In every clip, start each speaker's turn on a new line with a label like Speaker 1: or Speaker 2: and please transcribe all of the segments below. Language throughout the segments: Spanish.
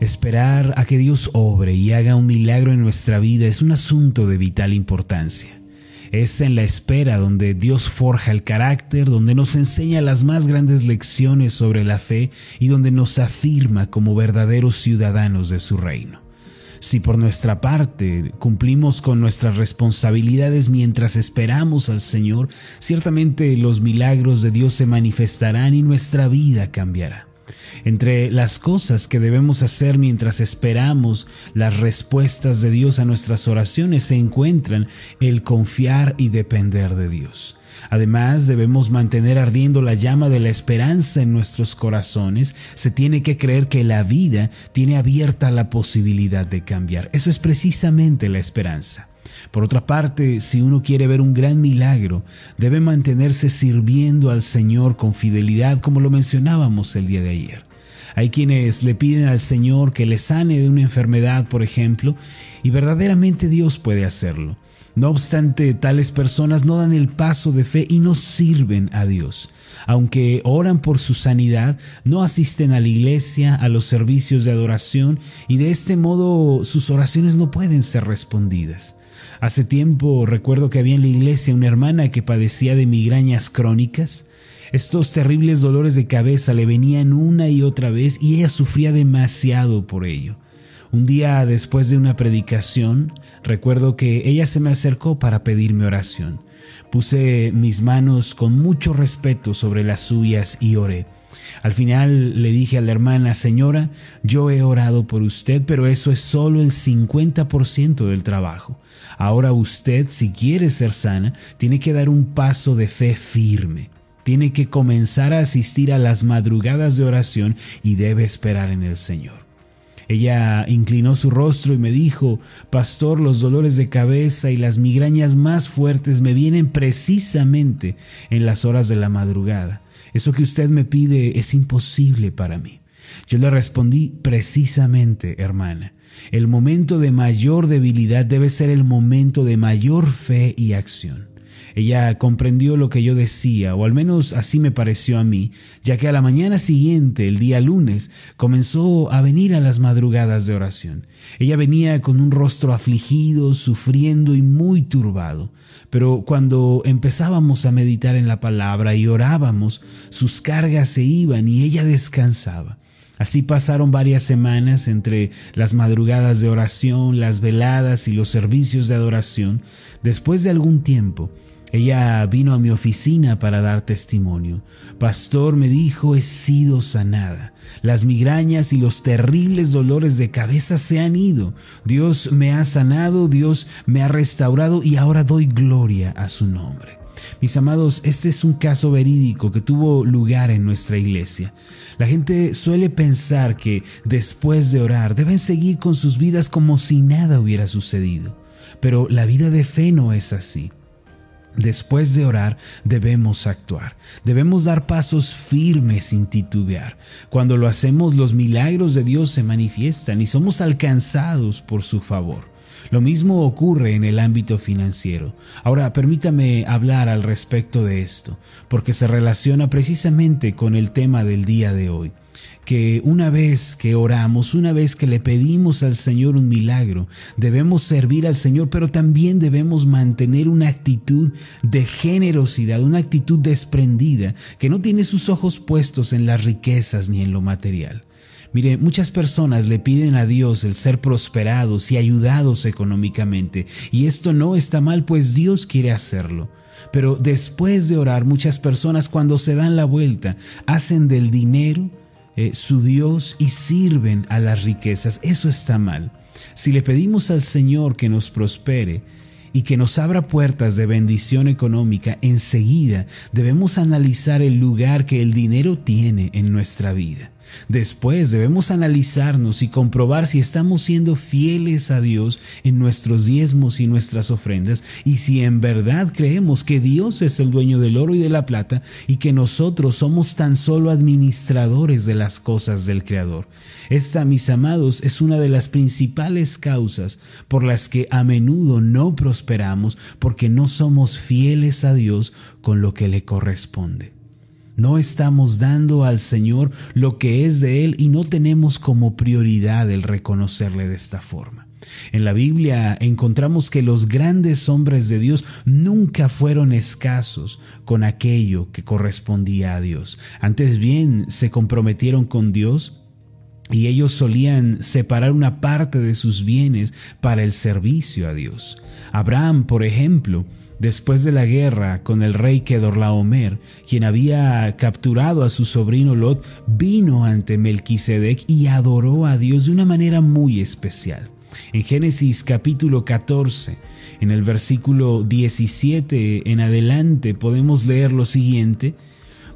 Speaker 1: Esperar a que Dios obre y haga un milagro en nuestra vida es un asunto de vital importancia. Es en la espera donde Dios forja el carácter, donde nos enseña las más grandes lecciones sobre la fe y donde nos afirma como verdaderos ciudadanos de su reino. Si por nuestra parte cumplimos con nuestras responsabilidades mientras esperamos al Señor, ciertamente los milagros de Dios se manifestarán y nuestra vida cambiará. Entre las cosas que debemos hacer mientras esperamos las respuestas de Dios a nuestras oraciones se encuentran el confiar y depender de Dios. Además, debemos mantener ardiendo la llama de la esperanza en nuestros corazones. Se tiene que creer que la vida tiene abierta la posibilidad de cambiar. Eso es precisamente la esperanza. Por otra parte, si uno quiere ver un gran milagro, debe mantenerse sirviendo al Señor con fidelidad, como lo mencionábamos el día de ayer. Hay quienes le piden al Señor que le sane de una enfermedad, por ejemplo, y verdaderamente Dios puede hacerlo. No obstante, tales personas no dan el paso de fe y no sirven a Dios. Aunque oran por su sanidad, no asisten a la iglesia, a los servicios de adoración y de este modo sus oraciones no pueden ser respondidas. Hace tiempo recuerdo que había en la iglesia una hermana que padecía de migrañas crónicas. Estos terribles dolores de cabeza le venían una y otra vez y ella sufría demasiado por ello. Un día después de una predicación, recuerdo que ella se me acercó para pedirme oración. Puse mis manos con mucho respeto sobre las suyas y oré. Al final le dije a la hermana, señora, yo he orado por usted, pero eso es solo el 50% del trabajo. Ahora usted, si quiere ser sana, tiene que dar un paso de fe firme. Tiene que comenzar a asistir a las madrugadas de oración y debe esperar en el Señor. Ella inclinó su rostro y me dijo, Pastor, los dolores de cabeza y las migrañas más fuertes me vienen precisamente en las horas de la madrugada. Eso que usted me pide es imposible para mí. Yo le respondí, precisamente, hermana. El momento de mayor debilidad debe ser el momento de mayor fe y acción. Ella comprendió lo que yo decía, o al menos así me pareció a mí, ya que a la mañana siguiente, el día lunes, comenzó a venir a las madrugadas de oración. Ella venía con un rostro afligido, sufriendo y muy turbado. Pero cuando empezábamos a meditar en la palabra y orábamos, sus cargas se iban y ella descansaba. Así pasaron varias semanas entre las madrugadas de oración, las veladas y los servicios de adoración. Después de algún tiempo, ella vino a mi oficina para dar testimonio. Pastor me dijo, he sido sanada. Las migrañas y los terribles dolores de cabeza se han ido. Dios me ha sanado, Dios me ha restaurado y ahora doy gloria a su nombre. Mis amados, este es un caso verídico que tuvo lugar en nuestra iglesia. La gente suele pensar que después de orar deben seguir con sus vidas como si nada hubiera sucedido. Pero la vida de fe no es así. Después de orar debemos actuar, debemos dar pasos firmes sin titubear. Cuando lo hacemos los milagros de Dios se manifiestan y somos alcanzados por su favor. Lo mismo ocurre en el ámbito financiero. Ahora, permítame hablar al respecto de esto, porque se relaciona precisamente con el tema del día de hoy que una vez que oramos, una vez que le pedimos al Señor un milagro, debemos servir al Señor, pero también debemos mantener una actitud de generosidad, una actitud desprendida, que no tiene sus ojos puestos en las riquezas ni en lo material. Mire, muchas personas le piden a Dios el ser prosperados y ayudados económicamente, y esto no está mal, pues Dios quiere hacerlo. Pero después de orar, muchas personas cuando se dan la vuelta, hacen del dinero eh, su Dios y sirven a las riquezas. Eso está mal. Si le pedimos al Señor que nos prospere, y que nos abra puertas de bendición económica, enseguida debemos analizar el lugar que el dinero tiene en nuestra vida. Después debemos analizarnos y comprobar si estamos siendo fieles a Dios en nuestros diezmos y nuestras ofrendas y si en verdad creemos que Dios es el dueño del oro y de la plata y que nosotros somos tan solo administradores de las cosas del Creador. Esta, mis amados, es una de las principales causas por las que a menudo no prosperamos porque no somos fieles a Dios con lo que le corresponde. No estamos dando al Señor lo que es de Él y no tenemos como prioridad el reconocerle de esta forma. En la Biblia encontramos que los grandes hombres de Dios nunca fueron escasos con aquello que correspondía a Dios. Antes bien, se comprometieron con Dios y ellos solían separar una parte de sus bienes para el servicio a Dios. Abraham, por ejemplo, después de la guerra con el rey Kedorlaomer, quien había capturado a su sobrino Lot, vino ante Melquisedec y adoró a Dios de una manera muy especial. En Génesis capítulo 14, en el versículo 17 en adelante, podemos leer lo siguiente: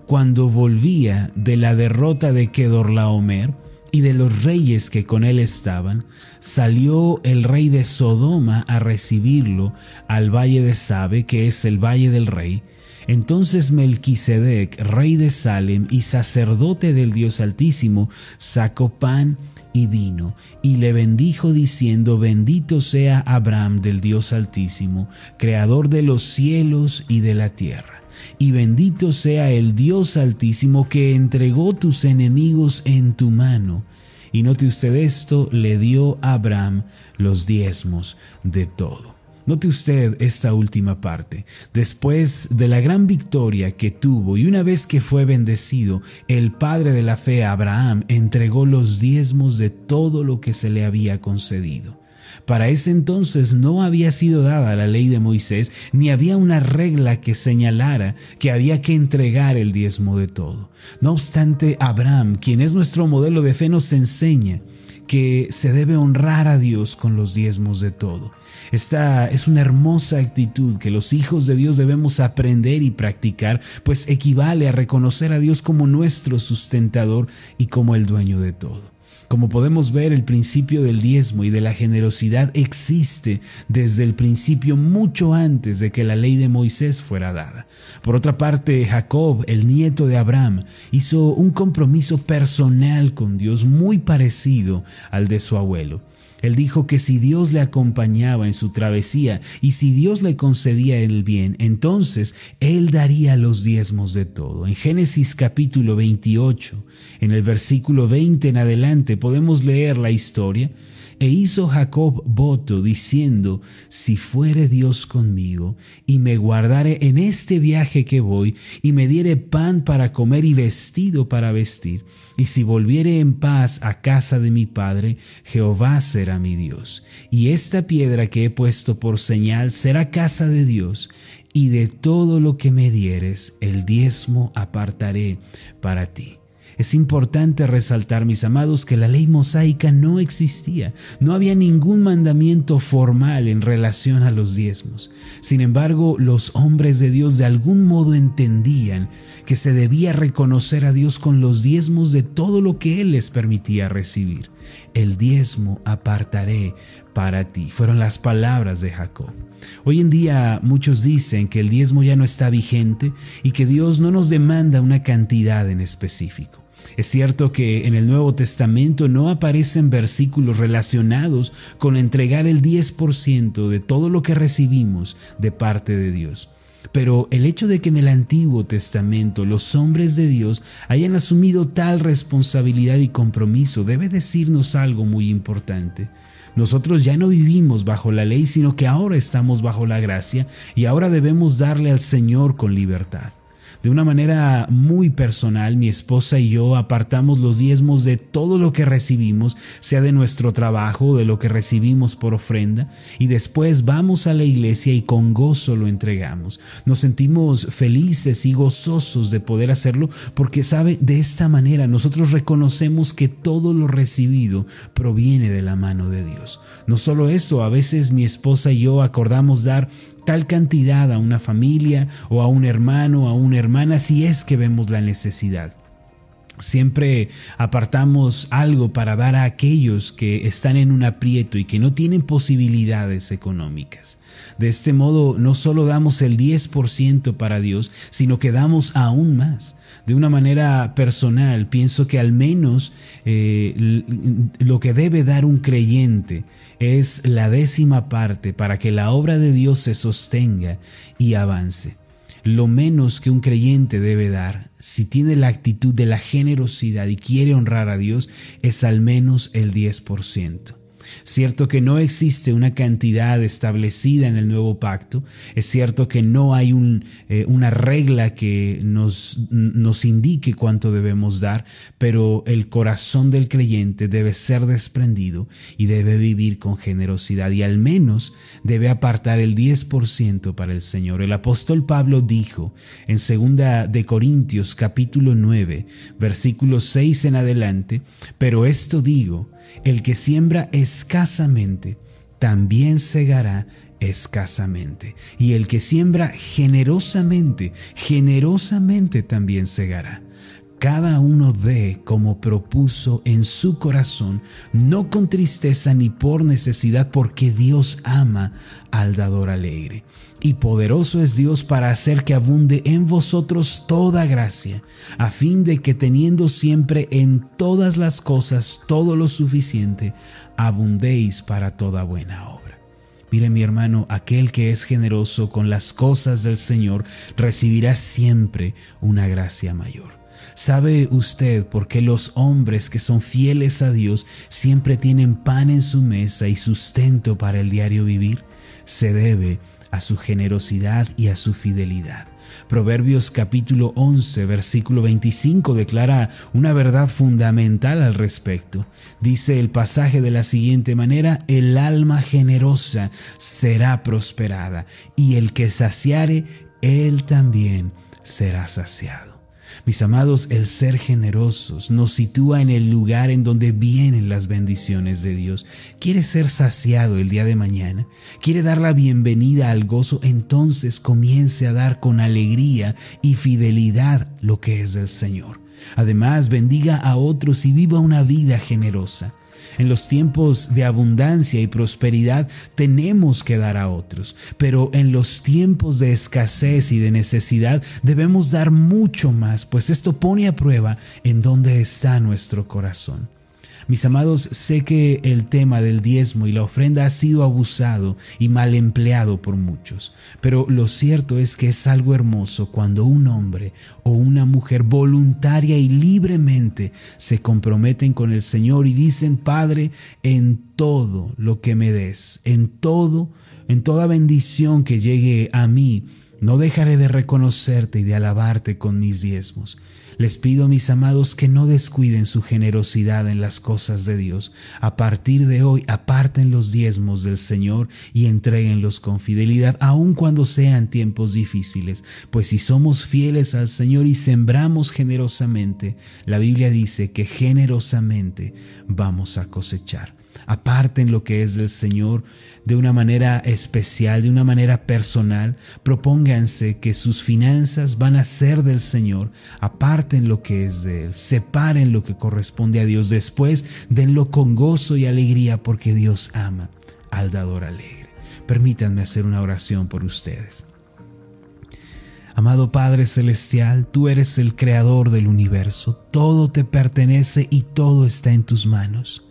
Speaker 1: Cuando volvía de la derrota de Kedorlaomer, y de los reyes que con él estaban, salió el rey de Sodoma a recibirlo al valle de Sabe, que es el valle del rey. Entonces Melquisedec, rey de Salem y sacerdote del Dios Altísimo, sacó pan y vino, y le bendijo diciendo, bendito sea Abraham del Dios Altísimo, creador de los cielos y de la tierra y bendito sea el Dios altísimo que entregó tus enemigos en tu mano. Y note usted esto, le dio a Abraham los diezmos de todo. Note usted esta última parte. Después de la gran victoria que tuvo y una vez que fue bendecido, el padre de la fe Abraham entregó los diezmos de todo lo que se le había concedido. Para ese entonces no había sido dada la ley de Moisés, ni había una regla que señalara que había que entregar el diezmo de todo. No obstante, Abraham, quien es nuestro modelo de fe, nos enseña que se debe honrar a Dios con los diezmos de todo. Esta es una hermosa actitud que los hijos de Dios debemos aprender y practicar, pues equivale a reconocer a Dios como nuestro sustentador y como el dueño de todo. Como podemos ver, el principio del diezmo y de la generosidad existe desde el principio mucho antes de que la ley de Moisés fuera dada. Por otra parte, Jacob, el nieto de Abraham, hizo un compromiso personal con Dios muy parecido al de su abuelo. Él dijo que si Dios le acompañaba en su travesía y si Dios le concedía el bien, entonces Él daría los diezmos de todo. En Génesis capítulo 28, en el versículo 20 en adelante, podemos leer la historia e hizo Jacob voto diciendo, si fuere Dios conmigo, y me guardare en este viaje que voy, y me diere pan para comer y vestido para vestir, y si volviere en paz a casa de mi padre, Jehová será mi Dios. Y esta piedra que he puesto por señal será casa de Dios, y de todo lo que me dieres, el diezmo apartaré para ti. Es importante resaltar, mis amados, que la ley mosaica no existía. No había ningún mandamiento formal en relación a los diezmos. Sin embargo, los hombres de Dios de algún modo entendían que se debía reconocer a Dios con los diezmos de todo lo que Él les permitía recibir. El diezmo apartaré para ti. Fueron las palabras de Jacob. Hoy en día muchos dicen que el diezmo ya no está vigente y que Dios no nos demanda una cantidad en específico. Es cierto que en el Nuevo Testamento no aparecen versículos relacionados con entregar el 10% de todo lo que recibimos de parte de Dios. Pero el hecho de que en el Antiguo Testamento los hombres de Dios hayan asumido tal responsabilidad y compromiso debe decirnos algo muy importante. Nosotros ya no vivimos bajo la ley, sino que ahora estamos bajo la gracia y ahora debemos darle al Señor con libertad. De una manera muy personal, mi esposa y yo apartamos los diezmos de todo lo que recibimos, sea de nuestro trabajo o de lo que recibimos por ofrenda, y después vamos a la iglesia y con gozo lo entregamos. Nos sentimos felices y gozosos de poder hacerlo porque, sabe, de esta manera nosotros reconocemos que todo lo recibido proviene de la mano de Dios. No solo eso, a veces mi esposa y yo acordamos dar tal cantidad a una familia o a un hermano o a una hermana si es que vemos la necesidad. Siempre apartamos algo para dar a aquellos que están en un aprieto y que no tienen posibilidades económicas. De este modo, no solo damos el 10% para Dios, sino que damos aún más. De una manera personal, pienso que al menos eh, lo que debe dar un creyente es la décima parte para que la obra de Dios se sostenga y avance. lo menos que un creyente debe dar, si tiene la actitud de la generosidad y quiere honrar a Dios, es al menos el 10%. Cierto que no existe una cantidad establecida en el nuevo pacto, es cierto que no hay eh, una regla que nos, nos indique cuánto debemos dar, pero el corazón del creyente debe ser desprendido y debe vivir con generosidad y al menos debe apartar el 10% para el Señor. El apóstol Pablo dijo en segunda de Corintios capítulo 9, versículo 6 en adelante, pero esto digo, el que siembra escasamente, también segará escasamente. Y el que siembra generosamente, generosamente también segará. Cada uno dé como propuso en su corazón, no con tristeza ni por necesidad, porque Dios ama al dador alegre y poderoso es Dios para hacer que abunde en vosotros toda gracia, a fin de que teniendo siempre en todas las cosas todo lo suficiente, abundéis para toda buena obra. Mire mi hermano, aquel que es generoso con las cosas del Señor recibirá siempre una gracia mayor. ¿Sabe usted por qué los hombres que son fieles a Dios siempre tienen pan en su mesa y sustento para el diario vivir? Se debe a su generosidad y a su fidelidad. Proverbios capítulo 11, versículo 25 declara una verdad fundamental al respecto. Dice el pasaje de la siguiente manera, el alma generosa será prosperada y el que saciare, él también será saciado. Mis amados, el ser generosos nos sitúa en el lugar en donde vienen las bendiciones de Dios. ¿Quiere ser saciado el día de mañana? ¿Quiere dar la bienvenida al gozo? Entonces comience a dar con alegría y fidelidad lo que es del Señor. Además, bendiga a otros y viva una vida generosa. En los tiempos de abundancia y prosperidad tenemos que dar a otros, pero en los tiempos de escasez y de necesidad debemos dar mucho más, pues esto pone a prueba en dónde está nuestro corazón. Mis amados, sé que el tema del diezmo y la ofrenda ha sido abusado y mal empleado por muchos, pero lo cierto es que es algo hermoso cuando un hombre o una mujer voluntaria y libremente se comprometen con el Señor y dicen, Padre, en todo lo que me des, en todo, en toda bendición que llegue a mí, no dejaré de reconocerte y de alabarte con mis diezmos. Les pido, mis amados, que no descuiden su generosidad en las cosas de Dios. A partir de hoy, aparten los diezmos del Señor y entreguenlos con fidelidad, aun cuando sean tiempos difíciles. Pues si somos fieles al Señor y sembramos generosamente, la Biblia dice que generosamente vamos a cosechar aparten lo que es del Señor de una manera especial, de una manera personal, propónganse que sus finanzas van a ser del Señor, aparten lo que es de Él, separen lo que corresponde a Dios, después denlo con gozo y alegría porque Dios ama al dador alegre. Permítanme hacer una oración por ustedes. Amado Padre Celestial, tú eres el creador del universo, todo te pertenece y todo está en tus manos.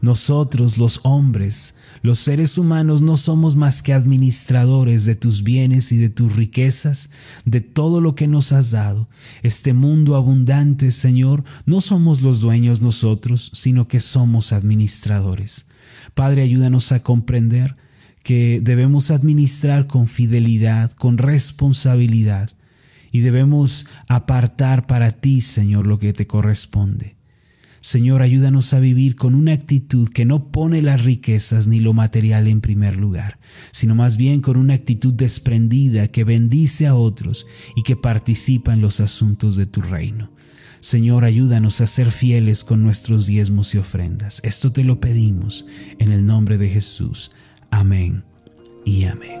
Speaker 1: Nosotros los hombres, los seres humanos, no somos más que administradores de tus bienes y de tus riquezas, de todo lo que nos has dado. Este mundo abundante, Señor, no somos los dueños nosotros, sino que somos administradores. Padre, ayúdanos a comprender que debemos administrar con fidelidad, con responsabilidad, y debemos apartar para ti, Señor, lo que te corresponde. Señor, ayúdanos a vivir con una actitud que no pone las riquezas ni lo material en primer lugar, sino más bien con una actitud desprendida que bendice a otros y que participa en los asuntos de tu reino. Señor, ayúdanos a ser fieles con nuestros diezmos y ofrendas. Esto te lo pedimos en el nombre de Jesús. Amén y amén.